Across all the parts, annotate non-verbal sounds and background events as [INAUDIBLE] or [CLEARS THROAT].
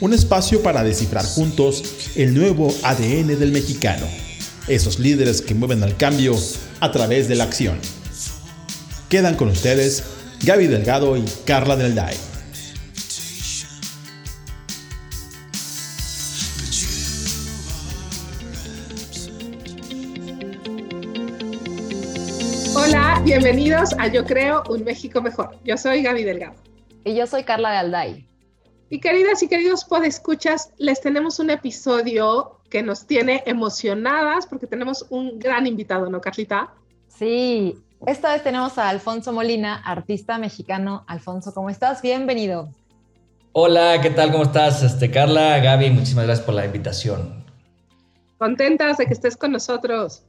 un espacio para descifrar juntos el nuevo ADN del mexicano, esos líderes que mueven al cambio a través de la acción. Quedan con ustedes Gaby Delgado y Carla Del Day. Hola, bienvenidos a Yo Creo un México Mejor. Yo soy Gaby Delgado. Y yo soy Carla de Alday. Y queridas y queridos podescuchas, les tenemos un episodio que nos tiene emocionadas porque tenemos un gran invitado, ¿no, Carlita? Sí, esta vez tenemos a Alfonso Molina, artista mexicano. Alfonso, ¿cómo estás? Bienvenido. Hola, ¿qué tal? ¿Cómo estás? Este, Carla, Gaby, muchísimas gracias por la invitación. Contentas de que estés con nosotros.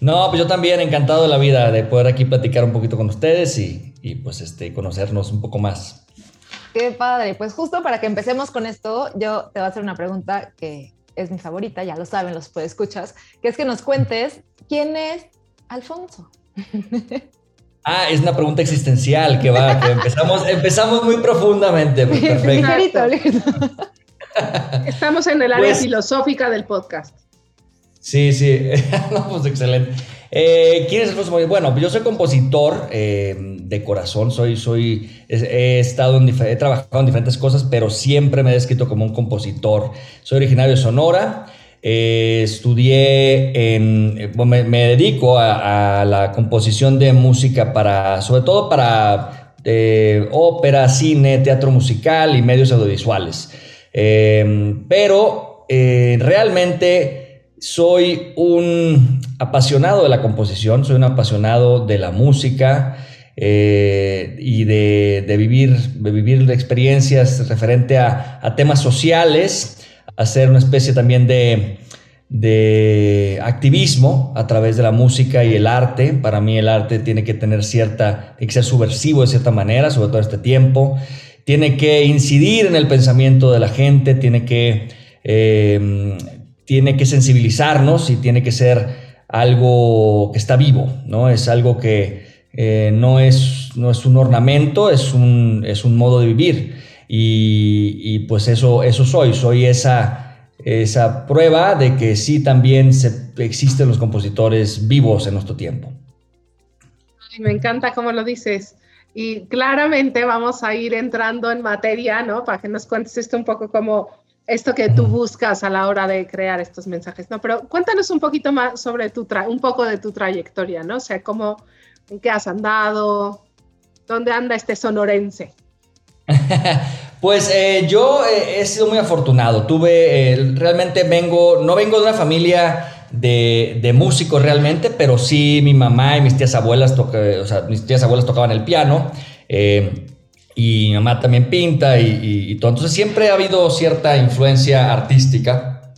No, pues yo también encantado de la vida de poder aquí platicar un poquito con ustedes y, y pues este, conocernos un poco más. Qué padre. Pues justo para que empecemos con esto, yo te voy a hacer una pregunta que es mi favorita, ya lo saben los escuchas, que es que nos cuentes quién es Alfonso. [LAUGHS] Ah, es una pregunta existencial que va, que empezamos, empezamos muy profundamente. Pues, perfecto. [LAUGHS] Estamos en el área pues filosófica del podcast. Sí, sí, [LAUGHS] no, pues excelente. Eh, ¿Quién es Alfonso Bueno, yo soy compositor eh, de corazón, soy, soy, he, estado en, he trabajado en diferentes cosas, pero siempre me he descrito como un compositor. Soy originario de Sonora, eh, estudié en, me, dedico a, la composición de música para, sobre todo para ópera, cine, teatro musical y medios audiovisuales. pero realmente soy un apasionado de la composición, soy un apasionado de la música eh, y de, vivir, de vivir experiencias referente a, temas sociales, hacer una especie también de, de activismo a través de la música y el arte. Para mí el arte tiene que tener cierta, tiene que ser subversivo de cierta manera, sobre todo en este tiempo. Tiene que incidir en el pensamiento de la gente, tiene que eh, tiene que sensibilizarnos y tiene que ser algo que está vivo, ¿no? Es algo que eh, no, es, no es un ornamento, es un, es un modo de vivir. Y, pues eso, eso soy, soy esa, esa prueba de que sí también se, existen los compositores vivos en nuestro tiempo. me encanta cómo lo dices. Y claramente vamos a ir entrando en materia, ¿no? Para que nos cuentes esto un poco como esto que tú buscas a la hora de crear estos mensajes, ¿no? Pero cuéntanos un poquito más sobre tu, un poco de tu trayectoria, ¿no? O sea, cómo, en qué has andado, dónde anda este sonorense. [LAUGHS] pues eh, yo eh, he sido muy afortunado, tuve, eh, realmente vengo, no vengo de una familia de, de, músicos realmente, pero sí mi mamá y mis tías abuelas, o sea, mis tías abuelas tocaban el piano y mi mamá también pinta y, todo. Entonces siempre ha habido cierta influencia artística,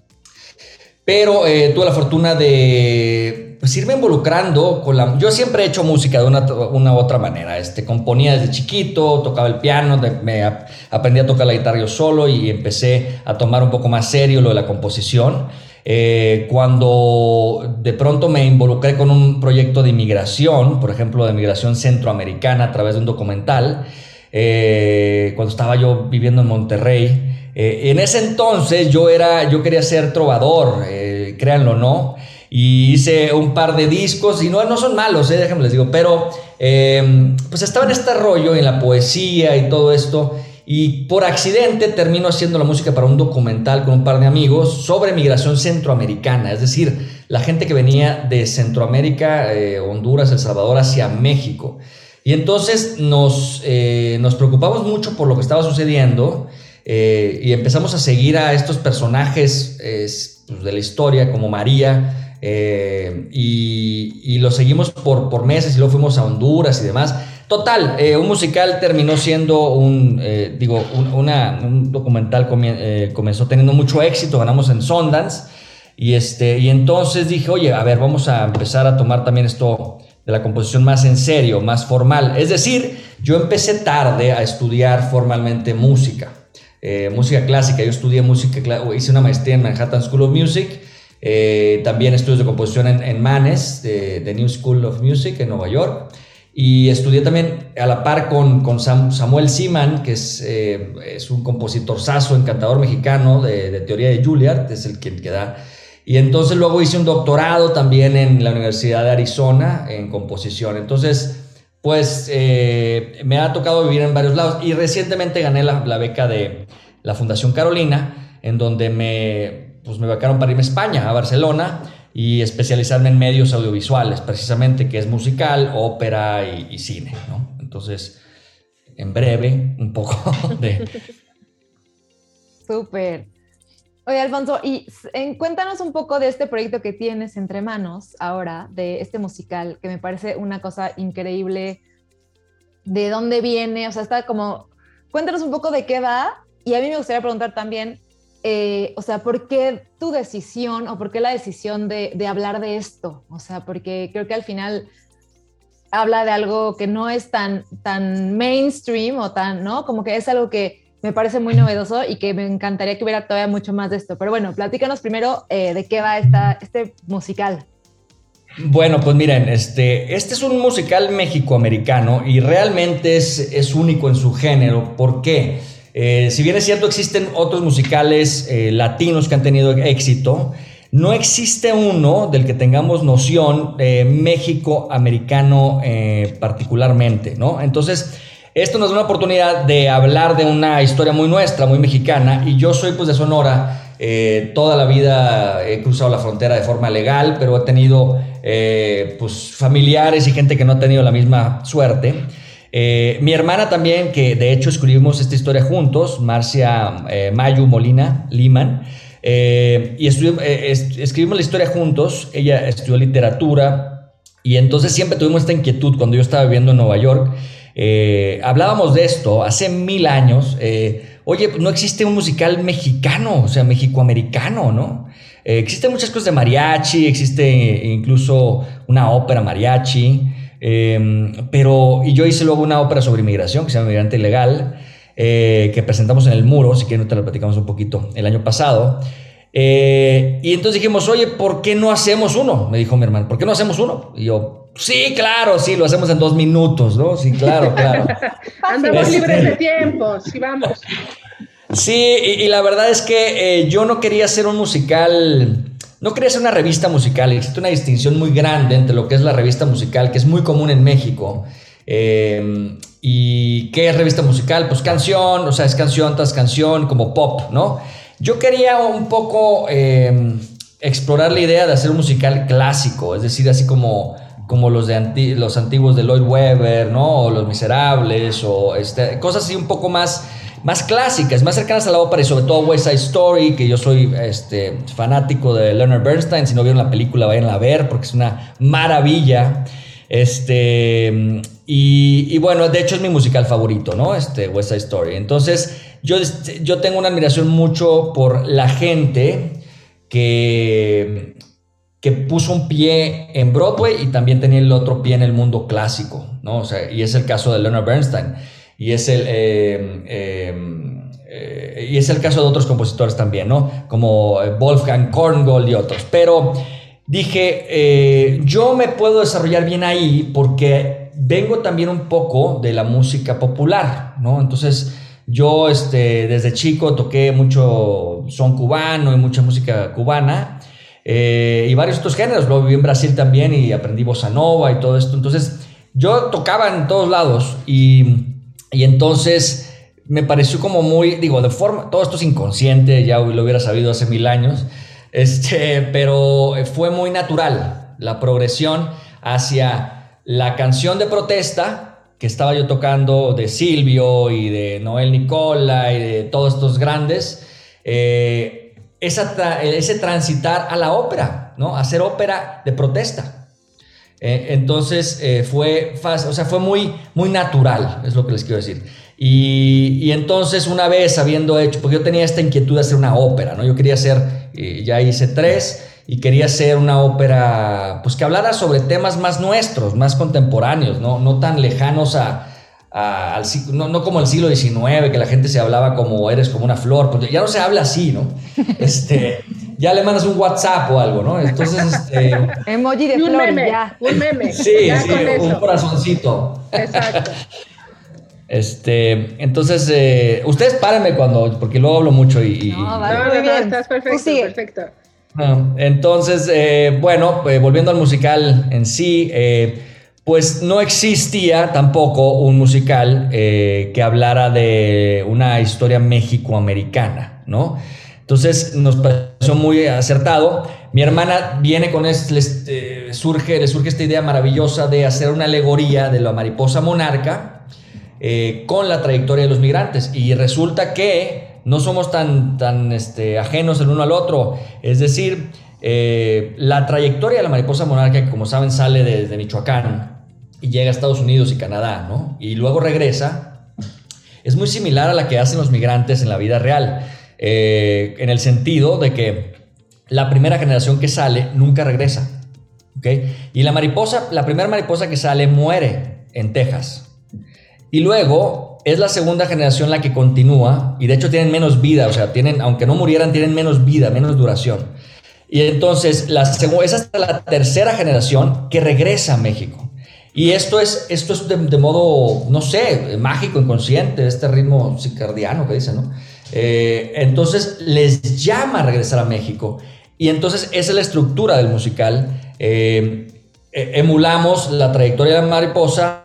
pero tuve la fortuna de pues, irme involucrando con la... Yo siempre he hecho música de una, u otra manera. Este, componía desde chiquito, tocaba el piano, me aprendí a tocar la guitarra yo solo y empecé a tomar un poco más serio lo de la composición. Eh, cuando de pronto me involucré con un proyecto de inmigración, por ejemplo, de inmigración centroamericana a través de un documental, eh, cuando estaba yo viviendo en Monterrey. Eh, en ese entonces yo, era, yo quería ser trovador, eh, créanlo o no, y hice un par de discos, y no, no son malos, déjenme les digo, pero em, pues estaba en este rollo, en la poesía y todo esto, y por accidente termino haciendo la música para un documental con un par de amigos sobre migración centroamericana, es decir, la gente que venía de Centroamérica, Honduras, El Salvador hacia México. Y entonces nos, eh, nos preocupamos mucho por lo que estaba sucediendo eh, y empezamos a seguir a estos personajes pues, de la historia como María eh, y, lo seguimos por, meses y luego fuimos a Honduras y demás. Total, un musical terminó siendo un, digo, un, documental comenzó teniendo mucho éxito, ganamos en Sundance. Y, este, y entonces dije, oye, a ver, vamos a empezar a tomar también esto de la composición más en serio, más formal. Es decir, yo empecé tarde a estudiar formalmente música, eh, música clásica. Yo estudié música, hice una maestría en Manhattan School of Music, eh, también estudios de composición en, en Manes, de, New School of Music en Nueva York. Y estudié también a la par con, con Samuel Siman, que es, eh, es un compositor saso, encantador mexicano de, de, teoría de Juilliard, es el quien que da y entonces luego hice un doctorado también en la Universidad de Arizona en composición. Entonces, pues eh, me ha tocado vivir en varios lados y recientemente gané la, beca de la Fundación Carolina, en donde me, pues me becaron para irme a España, a Barcelona, y especializarme en medios audiovisuales, precisamente, que es musical, ópera y, y cine, ¿no? Entonces, en breve, un poco [LAUGHS] de... Súper. Oye, Alfonso, y cuéntanos un poco de este proyecto que tienes entre manos ahora, de este musical, que me parece una cosa increíble. ¿De dónde viene? O sea, está como, cuéntanos un poco de qué va. Y a mí me gustaría preguntar también, eh, o sea, ¿por qué tu decisión o por qué la decisión de, hablar de esto? O sea, porque creo que al final habla de algo que no es tan, tan mainstream o tan, ¿no? Como que es algo que me parece muy novedoso y que me encantaría que hubiera todavía mucho más de esto. Pero bueno, platícanos primero eh, de qué va esta, este musical. Bueno, pues miren, este, este es un musical mexicoamericano y realmente es, es único en su género. ¿Por qué? Eh, si bien es cierto, existen otros musicales eh, latinos que han tenido éxito, no existe uno del que tengamos noción eh, México-americano particularmente, ¿no? Entonces, esto nos da una oportunidad de hablar de una historia muy nuestra, muy mexicana, y yo soy pues de Sonora, eh, toda la vida he cruzado la frontera de forma legal, pero he tenido eh, pues familiares y gente que no ha tenido la misma suerte. Eh, mi hermana también, que de hecho escribimos esta historia juntos, Marcia Mayu Molina Liman, y escribimos la historia juntos, ella estudió literatura, y entonces siempre tuvimos esta inquietud cuando yo estaba viviendo en Nueva York eh, hablábamos de esto hace mil años. Eh, oye, no existe un musical mexicano, o sea, mexicoamericano, ¿no? Eh, existen muchas cosas de mariachi, existe incluso una ópera mariachi, pero, y yo hice luego una ópera sobre inmigración que se llama Migrante Ilegal, que presentamos en el muro, si quieren te lo platicamos un poquito, el año pasado. y entonces dijimos, oye, ¿por qué no hacemos uno? Me dijo mi hermano, ¿por qué no hacemos uno? Y yo, Sí, claro, sí, lo hacemos en dos minutos, ¿no? Sí, claro, claro. [LAUGHS] Andamos libres de tiempo, sí, vamos. Sí, y, la verdad es que eh, yo no quería hacer un musical, no hacer una revista musical. Existe una distinción muy grande entre lo que es la revista musical, que es muy común en México. Em, ¿Y qué es revista musical? Pues canción, o sea, es canción tras canción, como pop, ¿no? Yo quería un poco em, explorar la idea de hacer un musical clásico, es decir, así como como los de los antiguos de Lloyd Webber, ¿no? O Los Miserables, o este, cosas así un poco más, más clásicas, más cercanas a la ópera y sobre todo West Side Story, que yo soy este, fanático de Leonard Bernstein. Si no vieron la película, vayan a ver porque es una maravilla. Este, y, bueno, de hecho es mi musical favorito, ¿no? Este, West Side Story. Entonces, yo, yo tengo una admiración mucho por la gente que que puso un pie en Broadway y también tenía el otro pie en el mundo clásico, ¿no? O sea, y es el caso de Leonard Bernstein, y es el, eh, eh, y es el caso de otros compositores también, ¿no? Como Wolfgang Korngold y otros. Pero dije, yo me puedo desarrollar bien ahí porque vengo también un poco de la música popular, ¿no? Entonces, yo este, desde chico toqué mucho son cubano y mucha música cubana. Eh, y varios otros géneros. Luego viví en Brasil también y aprendí bossa nova y todo esto. Entonces, yo tocaba en todos lados y, y entonces me pareció como muy, digo, de forma, todo esto es inconsciente, ya lo hubiera sabido hace mil años, este, pero fue muy natural la progresión hacia la canción de protesta que estaba yo tocando de Silvio y de Noel Nicola y de todos estos grandes. Eh, ese transitar a la ópera, ¿no? Hacer ópera de protesta. Eh, entonces eh, fue fácil, o sea, fue muy, muy natural, es lo que les quiero decir. Y, entonces una vez habiendo hecho, porque yo tenía esta inquietud de hacer una ópera, ¿no? Yo quería hacer Y ya hice tres y quería hacer una ópera pues que hablara sobre temas más nuestros, más contemporáneos, no, no tan lejanos a, al, no, no, como el siglo XIX, que la gente se hablaba como eres como una flor, porque ya no se habla así, ¿no? [LAUGHS] Este, ya le mandas un WhatsApp o algo, ¿no? Entonces, este... Emoji de flor, ya. Un meme. Sí, sí, un corazoncito. Exacto. Este, entonces, eh, ustedes párenme cuando, porque luego hablo mucho y... no, vale, no, estás perfecto, sí. perfecto. Ah, entonces, eh, bueno, eh, volviendo al musical en sí, pues no existía tampoco un musical que hablara de una historia mexicoamericana, ¿no? Entonces nos pareció muy acertado. Mi hermana viene con este, surge, le surge esta idea maravillosa de hacer una alegoría de la mariposa monarca, eh, con la trayectoria de los migrantes. Y resulta que no somos tan, tan este, ajenos el uno al otro. Es decir, eh, la trayectoria de la mariposa monarca, que como saben sale desde Michoacán y llega a Estados Unidos y Canadá, ¿no? Y luego regresa, es muy similar a la que hacen los migrantes en la vida real. Eh, en el sentido de que la primera generación que sale nunca regresa. Y la mariposa, la primera mariposa que sale muere en Texas. Y luego es la segunda generación la que continúa y de hecho tienen menos vida, o sea, tienen, aunque no murieran, tienen menos vida, menos duración. Y entonces la, es hasta la tercera generación que regresa a México. Y esto es, esto es de, modo, no sé, mágico, inconsciente, este ritmo circadiano que dicen, ¿no? Eh, entonces les llama a regresar a México. Y entonces esa es la estructura del musical. Eh, e, emulamos la trayectoria de la mariposa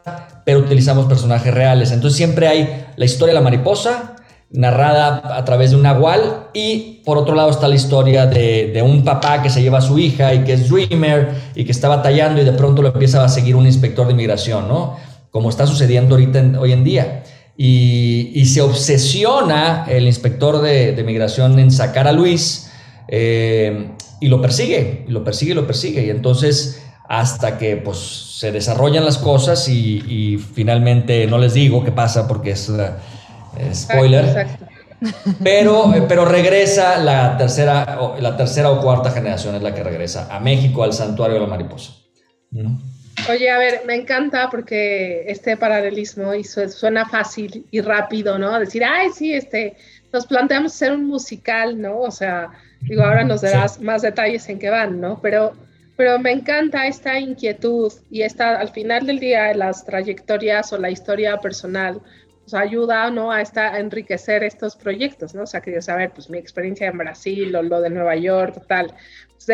pero utilizamos personajes reales. Entonces siempre hay la historia de la mariposa narrada a través de un nahual y por otro lado está la historia de, un papá que se lleva a su hija y que es dreamer y que está batallando y de pronto lo empieza a seguir un inspector de inmigración, ¿no? Como está sucediendo ahorita hoy en día. Y, se obsesiona el inspector de, de migración en sacar a Luis eh, y lo persigue, y lo persigue, y lo persigue. Y entonces hasta que pues se desarrollan las cosas y, finalmente no les digo qué pasa porque es spoiler. Pero, eh, pero regresa la tercera, la tercera o cuarta generación es la que regresa a México, al santuario de la mariposa. Oye, a ver, me encanta porque este paralelismo y suena fácil y rápido, ¿no? Decir, ay, sí, este, nos planteamos hacer un musical, ¿no? O sea, digo, ahora nos darás más detalles en qué van, ¿no? Pero pero me encanta esta inquietud y esta, al final del día, las trayectorias o la historia personal ayuda ¿no? a, esta, enriquecer estos proyectos, ¿no? O sea, quería saber, pues mi experiencia en Brasil o lo de Nueva York, tal, pues,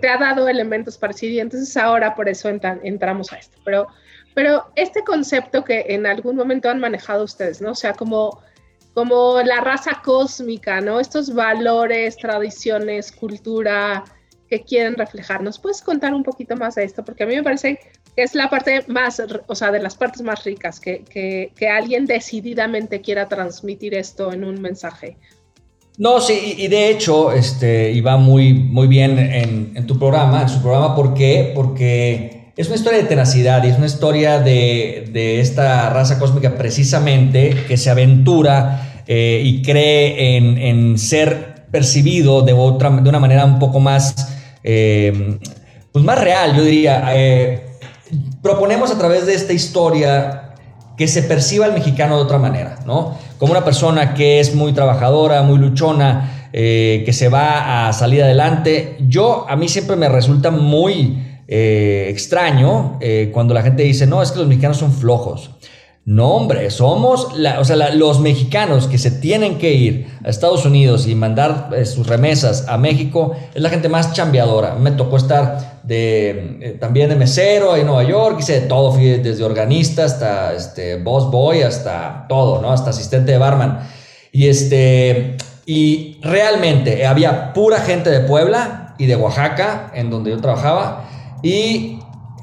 te, ha dado elementos parecidos y entonces ahora por eso entramos a esto. Pero, pero este concepto que en algún momento han manejado ustedes, ¿no? O sea, como como la raza cósmica, ¿no? Estos valores, tradiciones, cultura, que quieren reflejar. ¿Nos puedes contar un poquito más de esto? Porque a mí me parece que es la parte más, o sea, de las partes más ricas, que, que, alguien decididamente quiera transmitir esto en un mensaje. No, sí, y de hecho, este, va muy, muy bien en, en, tu programa, en su programa, ¿por qué? Porque es una historia de tenacidad y es una historia de, de esta raza cósmica precisamente que se aventura eh, y cree en, en ser percibido de, otra, de una manera un poco más eh, pues más real, yo diría. Eh, proponemos a través de esta historia que se perciba al mexicano de otra manera, ¿no? Como una persona que es muy trabajadora, muy luchona, eh, que se va a salir adelante. Yo, a mí siempre me resulta muy extraño cuando la gente dice, no, es que los mexicanos son flojos. No, hombre, somos o sea, los mexicanos que se tienen que ir a Estados Unidos y mandar eh, sus remesas a México es la gente más chambeadora. Me tocó estar de, eh, también de mesero en Nueva York, hice de todo, fui desde organista hasta este, boss boy, hasta todo, ¿no? Hasta asistente de barman. Y, este, y realmente había pura gente de Puebla y de Oaxaca, en donde yo trabajaba, y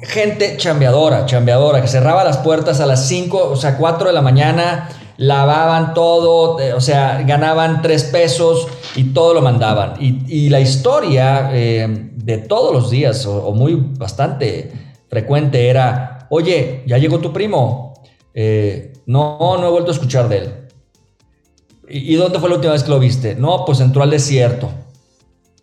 gente chambeadora, chambeadora, que cerraba las puertas a las 5, o sea, 4 de la mañana, lavaban todo, eh, o sea, ganaban 3 pesos y todo lo mandaban. Y, la historia eh, de todos los días, o, muy bastante frecuente, era, oye, ya llegó tu primo, eh, no, no he vuelto a escuchar de él. ¿Y, ¿Y dónde fue la última vez que lo viste? No, pues entró al desierto.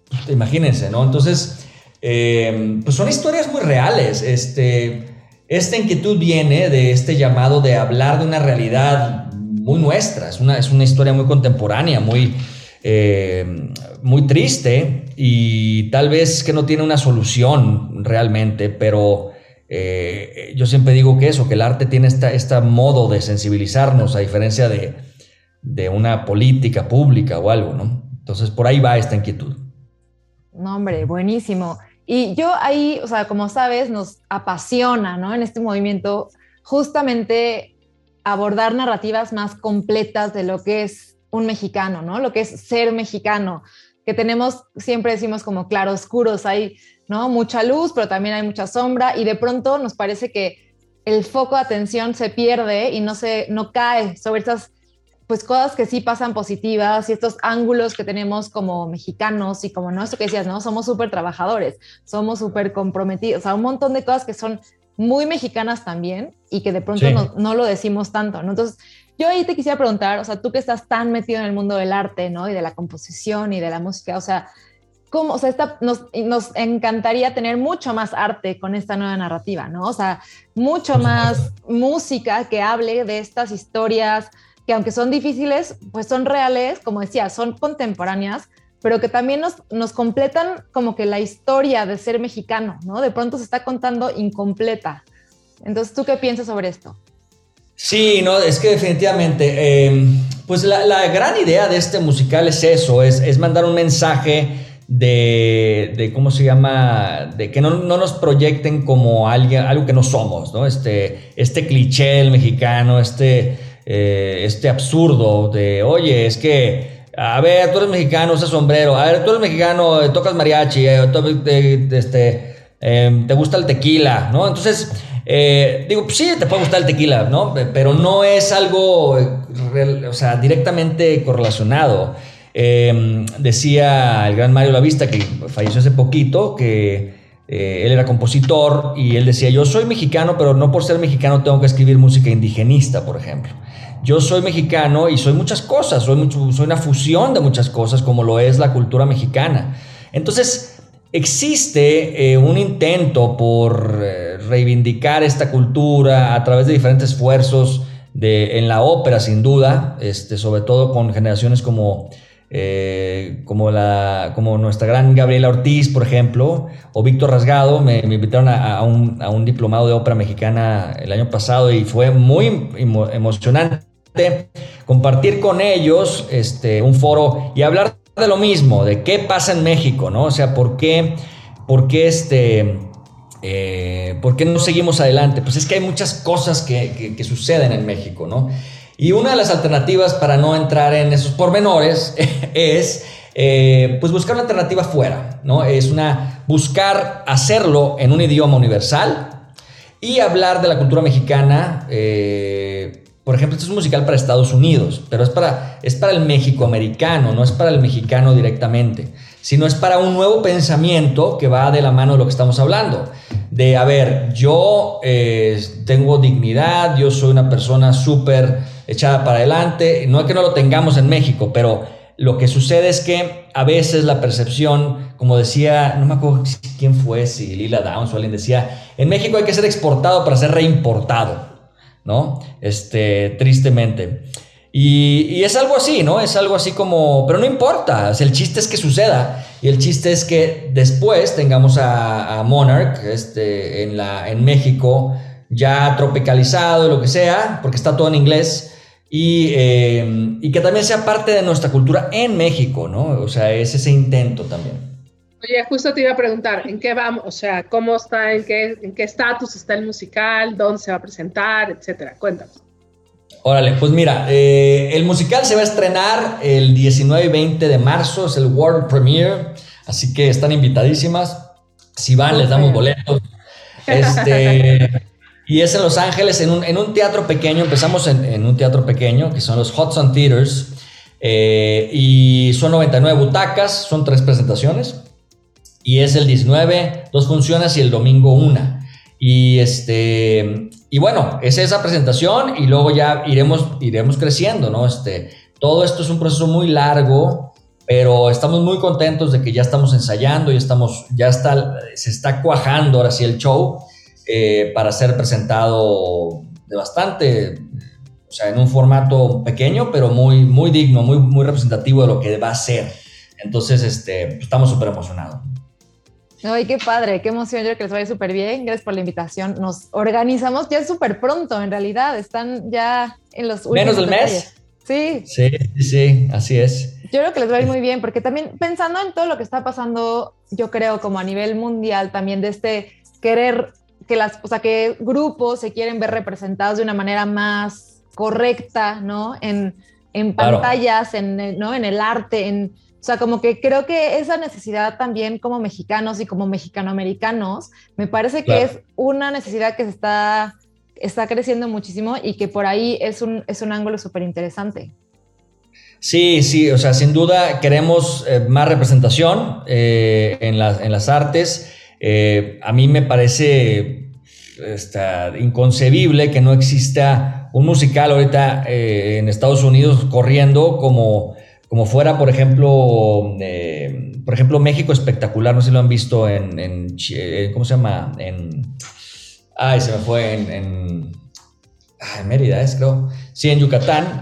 pues, imagínense, ¿no? Entonces, eh, pues son historias muy reales. Este, esta inquietud viene de este llamado de hablar de una realidad muy nuestra, es una, es una historia muy contemporánea, muy, eh, muy triste y tal vez que no tiene una solución realmente, pero eh, yo siempre digo que eso, que el arte tiene este esta modo de sensibilizarnos a diferencia de, de una política pública o algo, ¿no? Entonces por ahí va esta inquietud. No, hombre, buenísimo. Y yo ahí, o sea, como sabes, nos apasiona, ¿no? En este movimiento, justamente abordar narrativas más completas de lo que es un mexicano, ¿no? Lo que es ser mexicano, que tenemos, siempre decimos como claroscuros, hay, ¿no? Mucha luz, pero también hay mucha sombra y de pronto nos parece que el foco de atención se pierde y no se, no cae sobre estas pues cosas que sí pasan positivas y estos ángulos que tenemos como mexicanos y como no, esto que decías, ¿no? Somos súper trabajadores, somos súper comprometidos, o sea, un montón de cosas que son muy mexicanas también y que de pronto no, no, lo decimos tanto, ¿no? Entonces, yo ahí te quisiera preguntar, o sea, tú que estás tan metido en el mundo del arte, ¿no? Y de la composición y de la música, o sea, ¿cómo, o sea, esta, nos, nos encantaría tener mucho más arte con esta nueva narrativa, ¿no? O sea, mucho más música que hable de estas historias, que aunque son difíciles, pues son reales, como decía, son contemporáneas, pero que también nos, nos completan como que la historia de ser mexicano, ¿no? De pronto se está contando incompleta. Entonces, ¿tú qué piensas sobre esto? Sí, no, es que definitivamente, em, pues la, la, gran idea de este musical es eso, es, es mandar un mensaje de, de, ¿cómo se llama? De que no, no, nos proyecten como alguien, algo que no somos, ¿no? Este, este cliché del mexicano, este eh, este absurdo de, oye, es que, a ver, tú eres mexicano, usas sombrero, a ver, tú eres mexicano, eh, tocas mariachi, eh, este, em, te gusta el tequila, ¿no? Entonces, digo, pues sí, te puede gustar el tequila, ¿no? Pero no es algo, o sea, directamente correlacionado. Em, decía el gran Mario Lavista, que falleció hace poquito, que él era compositor y él decía, yo soy mexicano, pero no por ser mexicano tengo que escribir música indigenista, por ejemplo yo soy mexicano y soy muchas cosas, soy, una fusión de muchas cosas como lo es la cultura mexicana. Entonces, existe eh, un intento por eh, reivindicar esta cultura a través de diferentes esfuerzos en la ópera, sin duda, este, sobre todo con generaciones como, eh, como, la, como nuestra gran Gabriela Ortiz, por ejemplo, o Víctor Rasgado. Me, invitaron a, un, a, un, diplomado de ópera mexicana el año pasado y fue muy emocionante compartir con ellos este, un foro y hablar de lo mismo, de qué pasa en México, ¿no? O sea, ¿por qué, por qué, este, eh, ¿por qué no seguimos adelante? Pues es que hay muchas cosas que, que, suceden en México, ¿no? Y una de las alternativas para no entrar en esos pormenores [LAUGHS] es eh, pues buscar una alternativa fuera, ¿no? Es una buscar hacerlo en un idioma universal y hablar de la cultura mexicana eh, por ejemplo, este es un musical para Estados Unidos, pero es para, es para el México americano, no es para el mexicano directamente, sino es para un nuevo pensamiento que va de la mano de lo que estamos hablando. De, a ver, yo eh, tengo dignidad, yo soy una persona súper echada para adelante, no es que no lo tengamos en México, pero lo que sucede es que a veces la percepción, como decía, no me acuerdo quién fue, si Lila Downs o alguien decía, en México hay que ser exportado para ser reimportado. ¿no? Este, tristemente. Y, es algo así, ¿no? Es algo así como, pero no importa, el chiste es que suceda y el chiste es que después tengamos a, Monarch este, en, la, en México ya tropicalizado, lo que sea, porque está todo en inglés y, eh, y que también sea parte de nuestra cultura en México, ¿no? O sea, es ese intento también. Oye, justo te iba a preguntar, ¿en qué vamos? O sea, ¿cómo está, en qué en qué estatus está el musical? ¿Dónde se va a presentar? Etcétera. Cuéntanos. Órale, pues mira, eh, el musical se va a estrenar el 19 y 20 de marzo, es el World Premiere, así que están invitadísimas. Si van, les damos boletos. Este, [LAUGHS] y es en Los Ángeles, en un, en un teatro pequeño. Empezamos en, en, un teatro pequeño, que son los Hudson Theaters. Eh, y son 99 butacas, son tres presentaciones y es el 19, dos funciones y el domingo una. Y este y bueno, es esa presentación y luego ya iremos iremos creciendo, ¿no? Este, todo esto es un proceso muy largo. pero estamos muy contentos de que ya estamos ensayando, y estamos, ya está, se está cuajando ahora sí el show eh, para ser presentado de bastante, o sea, en un formato pequeño, pero muy, muy digno, muy, muy representativo de lo que va a ser. Entonces, este, estamos súper emocionados. Ay, qué padre, qué emoción, yo creo que les vaya súper bien. Gracias por la invitación. Nos organizamos ya súper pronto, en realidad. Están ya en los últimos ¿Menos del mes? Sí. Sí, sí, así es. Yo creo que les va a ir muy bien, porque también pensando en todo lo que está pasando, yo creo como a nivel mundial también de este querer que las, o sea, que grupos se quieren ver representados de una manera más correcta, ¿no? En, en pantallas, en, ¿no? en el arte, en o sea, como que creo que esa necesidad también como mexicanos y como mexicanoamericanos, me parece que es una necesidad que se está, está creciendo muchísimo y que por ahí es un, es un ángulo súper interesante. Sí, sí, o sea, sin duda queremos eh, más representación eh, en, en, las artes. Eh, a mí me parece inconcebible que no exista un musical ahorita en Estados Unidos corriendo como como fuera, por ejemplo, eh, por ejemplo, México espectacular, no sé si lo han visto en, en ¿cómo se llama? En, ay, se me fue, en, en Mérida es, creo. Sí, en Yucatán.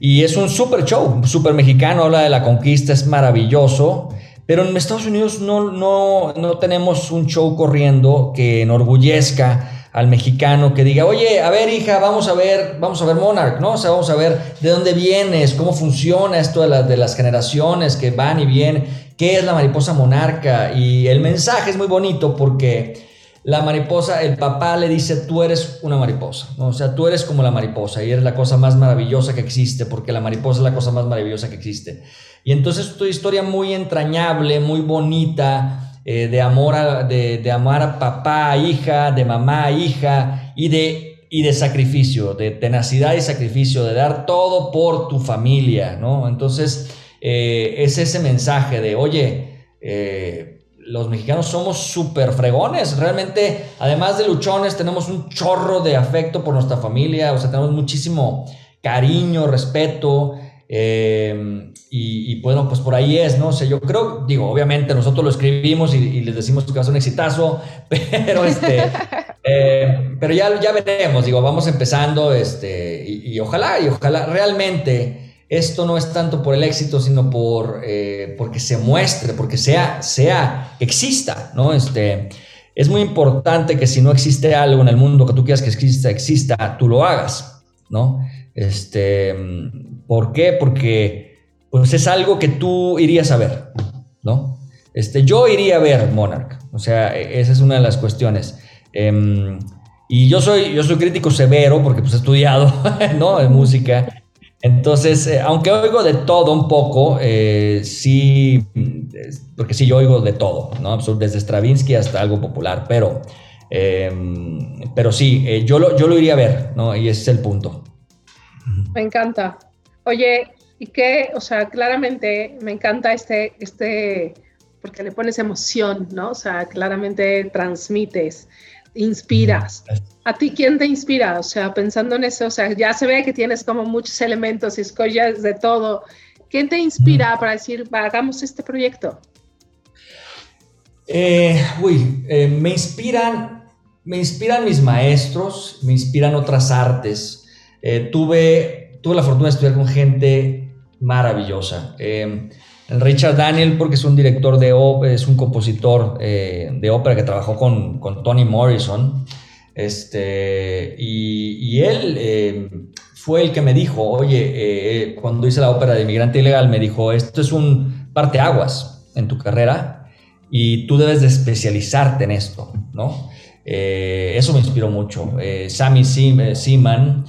Y es un super show, super mexicano, habla de la conquista, es maravilloso. Pero en Estados Unidos no, no, no tenemos un show corriendo que enorgullezca al mexicano que diga, oye, a ver hija, vamos a ver, vamos a ver Monarch, ¿no? O sea, vamos a ver de dónde vienes, cómo funciona esto de, de las generaciones que van y vienen, qué es la mariposa monarca. Y el mensaje es muy bonito porque la mariposa, el papá le dice, tú eres una mariposa, ¿no? o sea, tú eres como la mariposa y eres la cosa más maravillosa que existe, porque la mariposa es la cosa más maravillosa que existe. Y entonces es tu historia muy entrañable, muy bonita, eh, de, amor a, de, amar a papá, hija, de mamá, hija y de, y de sacrificio, de tenacidad y sacrificio, de dar todo por tu familia, ¿no? Entonces, eh, es ese mensaje de, oye, eh, los mexicanos somos súper fregones, realmente, además de luchones, tenemos un chorro de afecto por nuestra familia, o sea, tenemos muchísimo cariño, respeto, eh, y, bueno, pues por ahí es, ¿no? O sea, yo creo, digo, obviamente nosotros lo escribimos y, les decimos que va a ser un exitazo, [LAUGHS] pero este, eh, pero ya, ya veremos, digo, vamos empezando, este, y, ojalá, y ojalá realmente esto no es tanto por el éxito, sino por, eh, porque se muestre, porque sea, sea, exista, ¿no? Este, es muy importante que si no existe algo en el mundo que tú quieras que exista, exista, tú lo hagas, ¿no? Este, ¿Por qué? Porque pues es algo que tú irías a ver, ¿no? Este, yo iría a ver Monarch, o sea, e, esa es una de las cuestiones. Em, y yo soy, yo soy crítico severo porque pues he estudiado, [LAUGHS] ¿no? Música. Entonces, eh, aunque oigo de todo un poco, eh, sí, porque sí, yo oigo de todo, ¿no? Desde Stravinsky hasta algo popular, pero, em, pero sí, eh, yo, lo, yo lo iría a ver, ¿no? Y ese es el punto. Me encanta. Oye, y que, o sea, claramente me encanta este, este, porque le pones emoción, ¿no? O sea, claramente transmites, inspiras. ¿A ti quién te inspira? O sea, pensando en eso, o sea, ya se ve que tienes como muchos elementos y escollas de todo. ¿Quién te inspira para decir, hagamos este proyecto? Eh, uy, eh, me inspiran, me inspiran mis maestros, me inspiran otras artes. Eh, tuve tuve la fortuna de estudiar con gente maravillosa. Eh, Richard Daniel, porque es un director de ópera, es un compositor eh, de ópera que trabajó con, con Toni Morrison. Este, y, él eh, fue el que me dijo, oye, cuando hice la ópera de Inmigrante Ilegal, me dijo, esto es un parteaguas en tu carrera y tú debes de especializarte en esto, ¿no? eso me inspiró mucho. Sammy Seaman,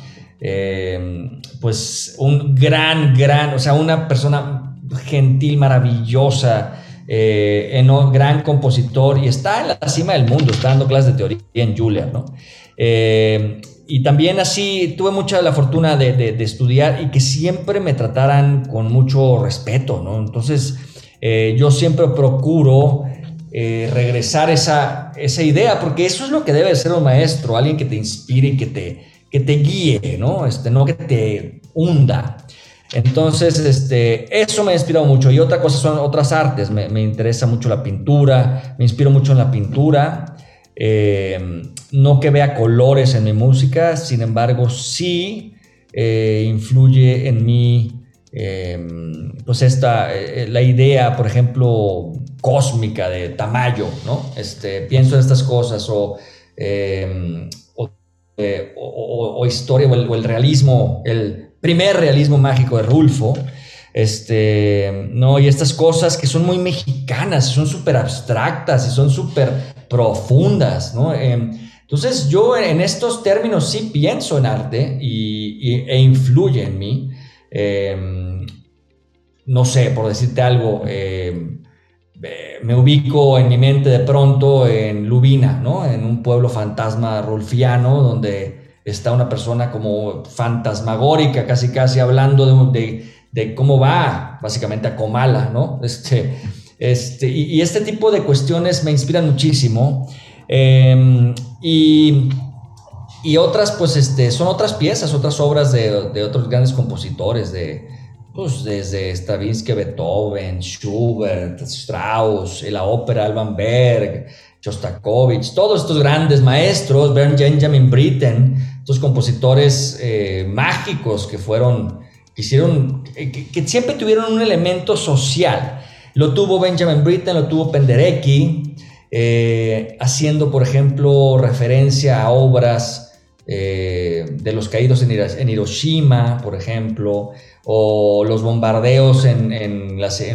eh, pues un gran, gran, o sea, una persona gentil, maravillosa, eh, gran compositor y está en la cima del mundo, está dando clases de teoría en Julia, ¿no? Eh, y también así tuve mucha la fortuna de, estudiar y que siempre me trataran con mucho respeto, ¿no? Entonces, yo siempre procuro regresar esa, esa idea, porque eso es lo que debe ser un maestro, alguien que te inspire y que te, que te guíe, ¿no? Este, no que te hunda. Entonces, este, eso me ha inspirado mucho. Y otra cosa son otras artes. Me, me interesa mucho la pintura, me inspiro mucho en la pintura. Eh, no que vea colores en mi música, sin embargo, sí eh, influye en mí, eh, pues esta, la idea, por ejemplo, cósmica de Tamayo, ¿no? Este, pienso en estas cosas o, o, historia o el, realismo, el primer realismo mágico de Rulfo, este, ¿no? Y estas cosas que son muy mexicanas, son súper abstractas y son súper profundas, ¿no? Em, entonces yo en estos términos sí pienso en arte y, e influye en mí. Em, no sé, por decirte algo, em, me ubico en mi mente de pronto en Lubina, ¿no? En un pueblo fantasma rolfiano donde está una persona como fantasmagórica, casi casi hablando de, de, cómo va básicamente a Comala, ¿no? [LAUGHS] Este, este, y, este tipo de cuestiones me inspiran muchísimo. Em, y, y, otras, pues, este, son otras piezas, otras obras de, de otros grandes compositores, de, pues, desde Stravinsky, Beethoven, Schubert, Strauss, la ópera Alban Berg, Shostakovich, todos estos grandes maestros, Benjamin Britten, estos compositores eh, mágicos que fueron, que hicieron, que, siempre tuvieron un elemento social. Lo tuvo Benjamin Britten, lo tuvo Penderecki, eh, haciendo, por ejemplo, referencia a obras eh, de los caídos en, Hiroshima, por ejemplo, o los bombardeos en,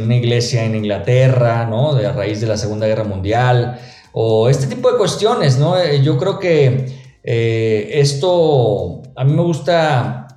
una iglesia en Inglaterra, ¿no? De, a raíz de la Segunda Guerra Mundial, o este tipo de cuestiones, ¿no? Eh, yo creo que esto, a mí me gusta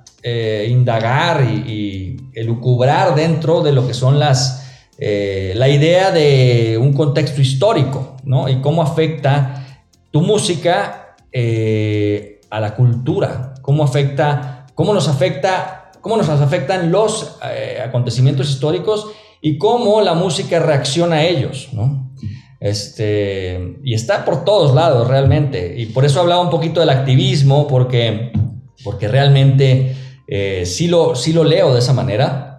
indagar y, y elucubrar dentro de lo que son las eh, la idea de un contexto histórico, ¿no? Y cómo afecta tu música eh, a la cultura, cómo afecta, cómo nos afecta, cómo nos afectan los eh, acontecimientos históricos y cómo la música reacciona a ellos, ¿no? Este, y está por todos lados realmente. Y por eso hablaba un poquito del activismo, porque, porque realmente sí, lo, sí lo leo de esa manera,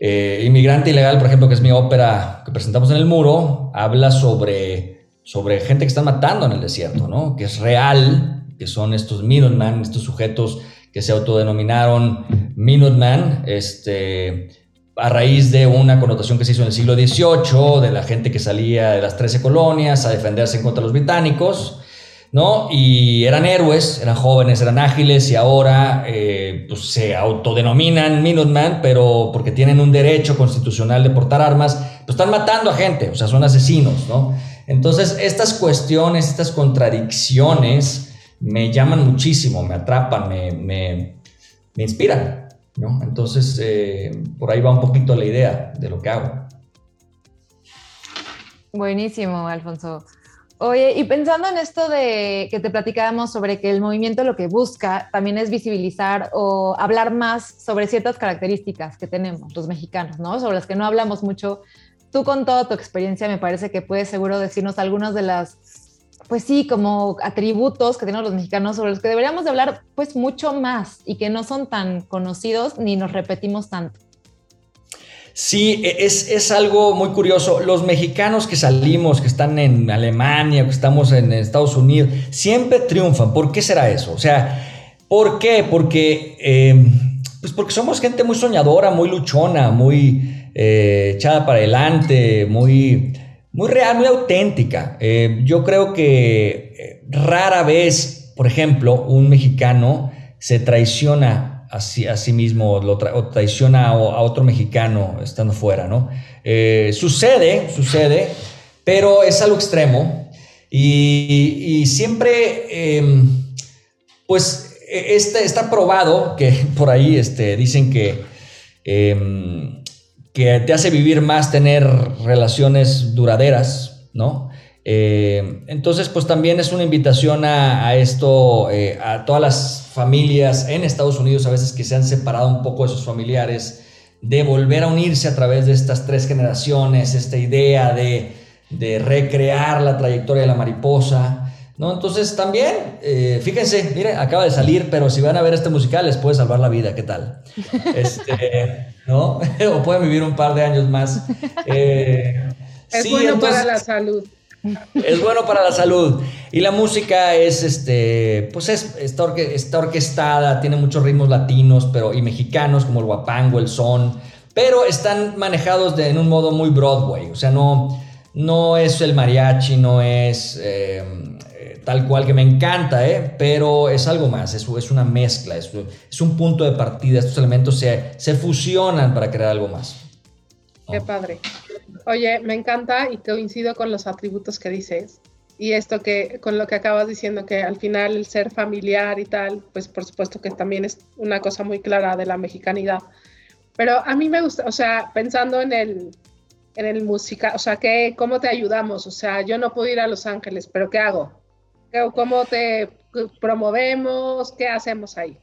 eh, Inmigrante Ilegal, por ejemplo, que es mi ópera que presentamos en el muro, habla sobre, sobre gente que están matando en el desierto, ¿no? Que es real, que son estos Minutemen, estos sujetos que se autodenominaron Minutemen, este, a raíz de una connotación que se hizo en el siglo XVIII, de la gente que salía de las 13 colonias a defenderse en contra los británicos. ¿no? Y eran héroes, eran jóvenes, eran ágiles y ahora eh, pues se autodenominan Minuteman, pero porque tienen un derecho constitucional de portar armas, pues están matando a gente, o sea, son asesinos, ¿no? Entonces, estas cuestiones, estas contradicciones me llaman muchísimo, me atrapan, me, me, me inspiran, ¿no? Entonces, eh, por ahí va un poquito la idea de lo que hago. Buenísimo, Alfonso. Oye, y pensando en esto de que te platicábamos sobre que el movimiento lo que busca también es visibilizar o hablar más sobre ciertas características que tenemos los mexicanos, ¿no? Sobre las que no hablamos mucho. Tú con toda tu experiencia me parece que puedes seguro decirnos algunas de las, pues sí, como atributos que tenemos los mexicanos sobre los que deberíamos de hablar pues mucho más y que no son tan conocidos ni nos repetimos tanto. Sí, e, es, algo muy curioso. Los mexicanos que salimos, que están en Alemania, que estamos en Estados Unidos, siempre triunfan. ¿Por qué será eso? O sea, ¿por qué? Porque, em, pues porque somos gente muy soñadora, muy luchona, muy eh, echada para adelante, muy, muy real, muy auténtica. Eh, yo creo que eh, rara vez, por ejemplo, un mexicano se traiciona a sí, mismo lo o traiciona a, otro mexicano estando fuera, ¿no? Eh, sucede, sucede, pero es algo extremo y, siempre, em, pues, e, este, está probado que [LAUGHS] por ahí este, dicen que, em, que te hace vivir más tener relaciones duraderas, ¿no? Eh, entonces, pues también es una invitación a, esto, eh, a todas las familias en Estados Unidos, a veces que se han separado un poco de sus familiares, de volver a unirse a través de estas tres generaciones, esta idea de, recrear la trayectoria de la mariposa, ¿no? Entonces también, eh, fíjense, mire, acaba de salir, pero si van a ver este musical les puede salvar la vida, ¿qué tal? [LAUGHS] Este, ¿no? [LAUGHS] o pueden vivir un par de años más. Eh, es bueno para la salud. Es bueno para la salud. Y la música es, este, pues es, está, orquestada, tiene muchos ritmos latinos pero, y mexicanos, como el guapango, el son, pero están manejados de, en un modo muy Broadway. O sea, no, no es el mariachi, no es eh, tal cual que me encanta, ¿eh? pero es algo más, es, es una mezcla, es, es, un punto de partida, estos elementos se, se fusionan para crear algo más. Qué padre. Oye, me encanta y coincido con los atributos que dices. Y esto que, con lo que acabas diciendo, que al final el ser familiar y tal, pues por supuesto que también es una cosa muy clara de la mexicanidad. Pero a mí me gusta, o sea, pensando en el, en el música, o sea, ¿qué, ¿cómo te ayudamos? O sea, yo no puedo ir a Los Ángeles, pero ¿qué hago? ¿Cómo te promovemos? ¿Qué hacemos ahí?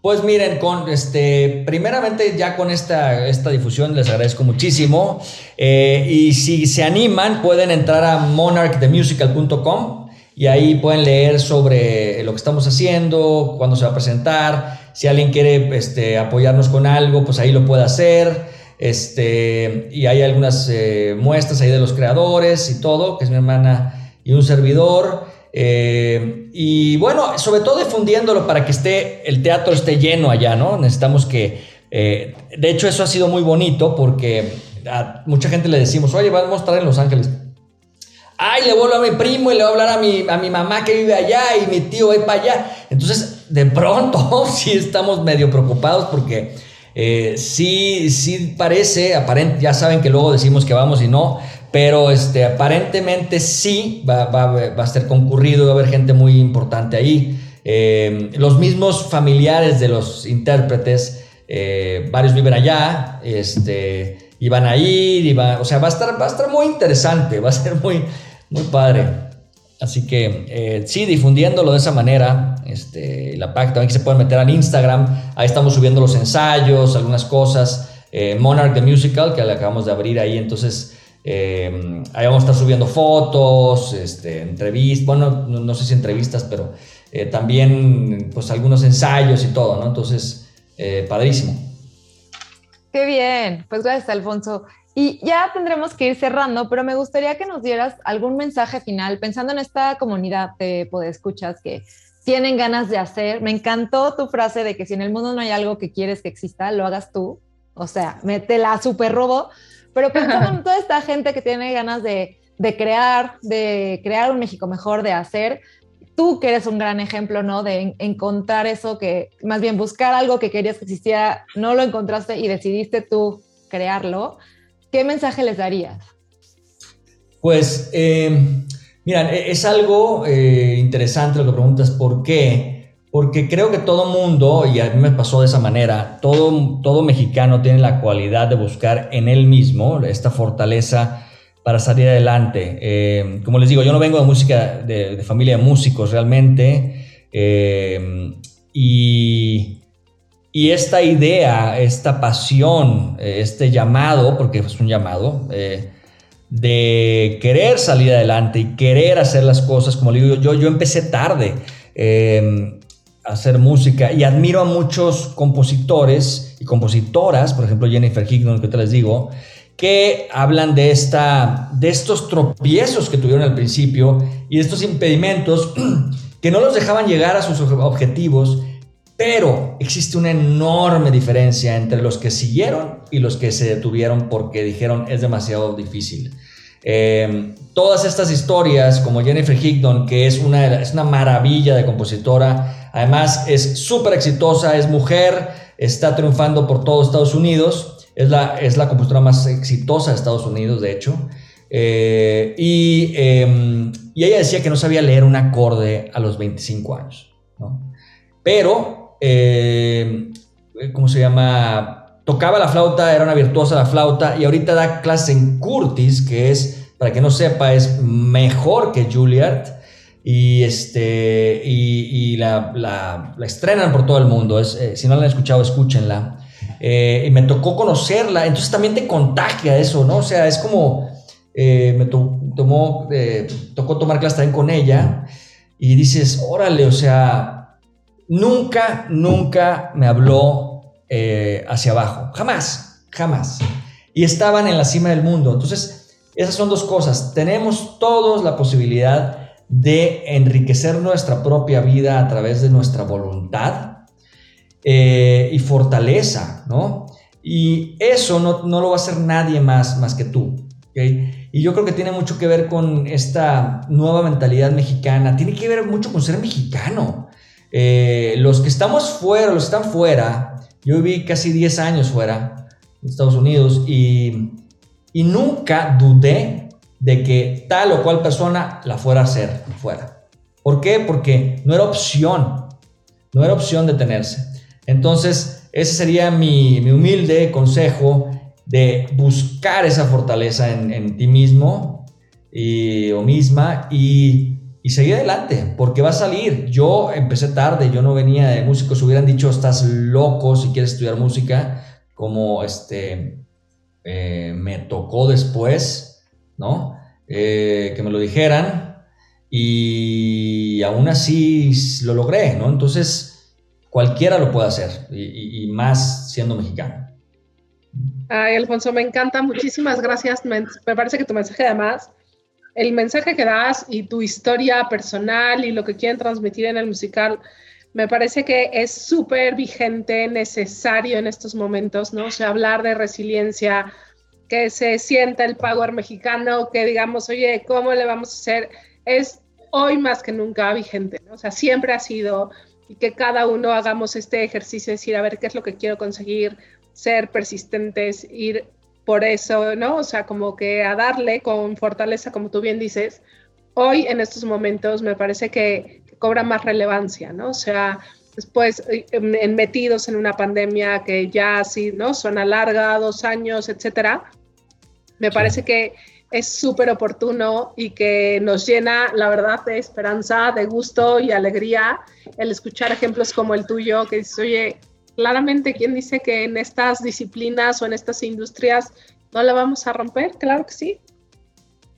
Pues miren, con este, primeramente ya con esta, esta difusión les agradezco muchísimo. Eh, y si se animan, pueden entrar a monarchthemusical.com y ahí pueden leer sobre lo que estamos haciendo, cuándo se va a presentar. Si alguien quiere este, apoyarnos con algo, pues ahí lo puede hacer. Este, y hay algunas eh, muestras ahí de los creadores y todo, que es mi hermana y un servidor. Eh, y bueno, sobre todo difundiéndolo para que esté, el teatro esté lleno allá, ¿no? Necesitamos que, eh, de hecho eso ha sido muy bonito porque a mucha gente le decimos, oye, vamos a mostrar en Los Ángeles. Ay, le vuelvo a mi primo y le voy a hablar a mi, a mi mamá que vive allá y mi tío va para allá. Entonces, de pronto [LAUGHS] sí estamos medio preocupados porque eh, sí, sí parece, aparente, ya saben que luego decimos que vamos y no, pero este, aparentemente sí va, a ser concurrido, va a haber gente muy importante ahí. Eh, los mismos familiares de los intérpretes, eh, varios viven allá, este, y a ir, y o sea, va a, estar, va a estar muy interesante, va a ser muy, muy padre. Así que eh, sí, difundiéndolo de esa manera, este, la PAC también se pueden meter al Instagram, ahí estamos subiendo los ensayos, algunas cosas, Monarch the Musical, que le acabamos de abrir ahí, entonces eh, ahí vamos a estar subiendo fotos, este, entrevistas, bueno, no, sé si entrevistas, pero eh, también pues algunos ensayos y todo, ¿no? Entonces, eh, padrísimo. Qué bien, pues gracias Alfonso. Y ya tendremos que ir cerrando, pero me gustaría que nos dieras algún mensaje final, pensando en esta comunidad de escuchas que tienen ganas de hacer. Me encantó tu frase de que si en el mundo no hay algo que quieres que exista, lo hagas tú. O sea, me te la super robo, pero pensando en [LAUGHS] toda esta gente que tiene ganas de, crear, de crear un México mejor, de hacer, tú que eres un gran ejemplo, ¿no? De encontrar eso que, más bien buscar algo que querías que existiera, no lo encontraste y decidiste tú crearlo, ¿qué mensaje les darías? Pues, eh, mira, e-, es algo eh, interesante lo que preguntas, ¿por qué? Porque creo que todo mundo, y a mí me pasó de esa manera, todo, todo mexicano tiene la cualidad de buscar en él mismo esta fortaleza para salir adelante. Eh, como les digo, yo no vengo de música, de, familia de músicos realmente, eh, y, y, esta idea, esta pasión, este llamado, porque es un llamado, eh, de querer salir adelante y querer hacer las cosas, como le digo, yo, yo empecé tarde hacer música y admiro a muchos compositores y compositoras, por ejemplo Jennifer Higdon, que te les digo, que hablan de, esta, de estos tropiezos que tuvieron al principio y estos impedimentos [CLEARS THROAT] que no los dejaban llegar a sus objetivos, pero existe una enorme diferencia entre los que siguieron y los que se detuvieron porque dijeron es demasiado difícil. Em, todas estas historias, como Jennifer Higdon, que es una, es una maravilla de compositora, además es súper exitosa, es mujer, está triunfando por todo Estados Unidos, es la, es la compositora más exitosa de Estados Unidos, de hecho. Eh, y, em, y, ella decía que no sabía leer un acorde a los 25 años, Pero, em, ¿cómo se llama? Tocaba la flauta, era una virtuosa la flauta y ahorita da clases en Curtis, que es, para que no sepa, es mejor que Juilliard y, este, y, la, la, estrenan por todo el mundo. Eh, si no la han escuchado, escúchenla. Eh, y me tocó conocerla, entonces también te contagia eso, ¿no? O sea, es como eh, me eh, tocó tomar clase también con ella y dices, órale, o sea, nunca, nunca me habló eh, hacia abajo, jamás, jamás. Y estaban en la cima del mundo. Entonces, esas son dos cosas. Tenemos todos la posibilidad de enriquecer nuestra propia vida a través de nuestra voluntad y fortaleza, ¿no? Y eso no, no, lo va a hacer nadie más, más que tú. ¿okay? Y yo creo que tiene mucho que ver con esta nueva mentalidad mexicana. Tiene que ver mucho con ser mexicano. Eh, los que estamos fuera, los que están fuera, yo viví casi 10 años fuera de Estados Unidos y, y nunca dudé de que tal o cual persona la fuera a hacer fuera. ¿Por qué? Porque no era opción. No era opción detenerse. Entonces, ese sería mi, humilde consejo de buscar esa fortaleza en, ti mismo y, o misma y, seguir adelante, porque va a salir. Yo empecé tarde, yo no venía de músicos, hubieran dicho, estás loco si quieres estudiar música, como este, eh, me tocó después, ¿no? Eh, que me lo dijeran y aún así lo logré, ¿no? Entonces, cualquiera lo puede hacer y, más siendo mexicano. Ay, Alfonso, me encanta, muchísimas gracias. Me, parece que tu mensaje además, el mensaje que das y tu historia personal y lo que quieren transmitir en el musical, me parece que es súper vigente, necesario en estos momentos, ¿no? O sea, hablar de resiliencia, que se sienta el power mexicano, que digamos, oye, ¿cómo le vamos a hacer? Es hoy más que nunca vigente, ¿no? O sea, siempre ha sido y que cada uno hagamos este ejercicio, decir, a ver qué es lo que quiero conseguir, ser persistentes, ir por eso, ¿no? O sea, como que a darle con fortaleza, como tú bien dices, hoy en estos momentos me parece que, cobra más relevancia, ¿no? O sea, después en, metidos en una pandemia que ya así, ¿no? Suena larga, dos años, etcétera, me parece que es súper oportuno y que nos llena, la verdad, de esperanza, de gusto y alegría el escuchar ejemplos como el tuyo, que dice, oye, claramente, ¿quién dice que en estas disciplinas o en estas industrias no la vamos a romper? Claro que sí.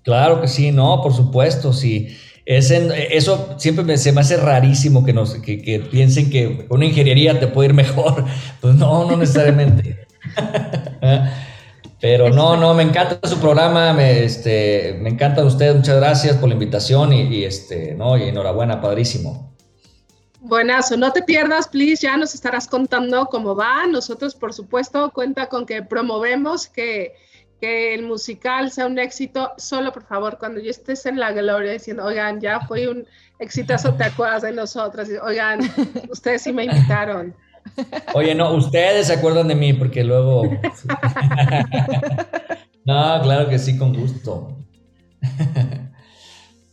Claro que sí, no, por supuesto, sí. Es eso siempre me, se me hace rarísimo que, nos, que, piensen que una ingeniería te puede ir mejor. [LAUGHS] Pues no, no necesariamente. [LAUGHS] Pero no, no, me encanta su programa, me, este, me encantan ustedes, muchas gracias por la invitación y, este, no, y enhorabuena, padrísimo. Buenazo, no te pierdas, please, ya nos estarás contando cómo va. Nosotros, por supuesto, cuenta con que promovemos que, que el musical sea un éxito. Solo, por favor, cuando ya estés en la gloria diciendo, oigan, ya fue un exitazo, te acuerdas de nosotras, oigan, ustedes sí me invitaron. Oye, no, ustedes se acuerdan de mí porque luego... [LAUGHS] no, claro que sí, con gusto. [LAUGHS]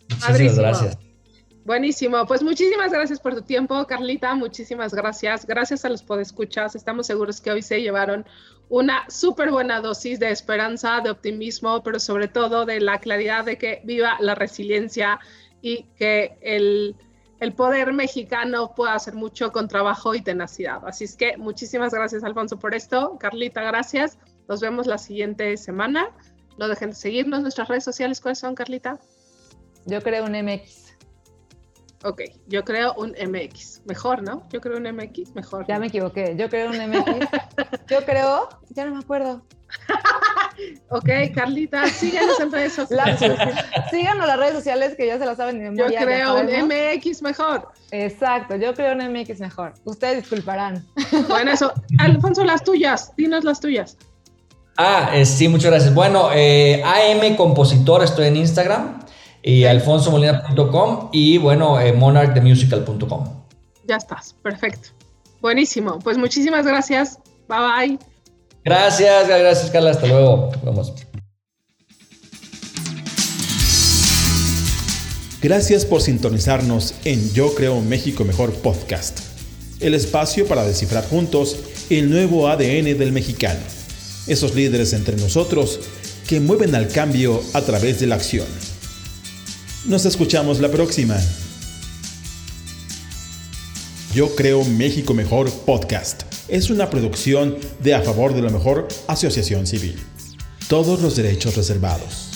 Muchísimas gracias. Buenísimo, pues muchísimas gracias por tu tiempo, Carlita, muchísimas gracias. Gracias a los podescuchas, estamos seguros que hoy se llevaron una súper buena dosis de esperanza, de optimismo, pero sobre todo de la claridad de que viva la resiliencia y que el el poder mexicano puede hacer mucho con trabajo y tenacidad. Así es que muchísimas gracias, Alfonso, por esto. Carlita, gracias. Nos vemos la siguiente semana. No dejen de seguirnos. Nuestras redes sociales, ¿cuáles son, Carlita? Yo creo un MX. Ok, yo creo un MX. Mejor, ¿no? Yo creo un MX, mejor. Ya me equivoqué. Yo creo un MX. yo creo, ya no me acuerdo. [LAUGHS] ok, Carlita, síganos en redes sociales. [LAUGHS] síganos en las redes sociales que ya se las saben. Yo creo un MX mejor. Exacto, yo creo un MX mejor. Ustedes disculparán. Bueno, eso. Alfonso, las tuyas, dinos las tuyas. Ah, eh, sí, muchas gracias. Bueno, eh, AM Compositor, estoy en Instagram y alfonsomolina.com y bueno, eh, monarchthemusical.com. Ya estás, perfecto. Buenísimo. Pues muchísimas gracias. Bye bye. Gracias, gracias Carla, hasta luego. Vamos. Gracias por sintonizarnos en Yo Creo México Mejor Podcast, el espacio para descifrar juntos el nuevo ADN del mexicano, esos líderes entre nosotros que mueven al cambio a través de la acción. Nos escuchamos la próxima. Yo Creo México Mejor Podcast es una producción de A Favor de la Mejor Asociación Civil. Todos los derechos reservados.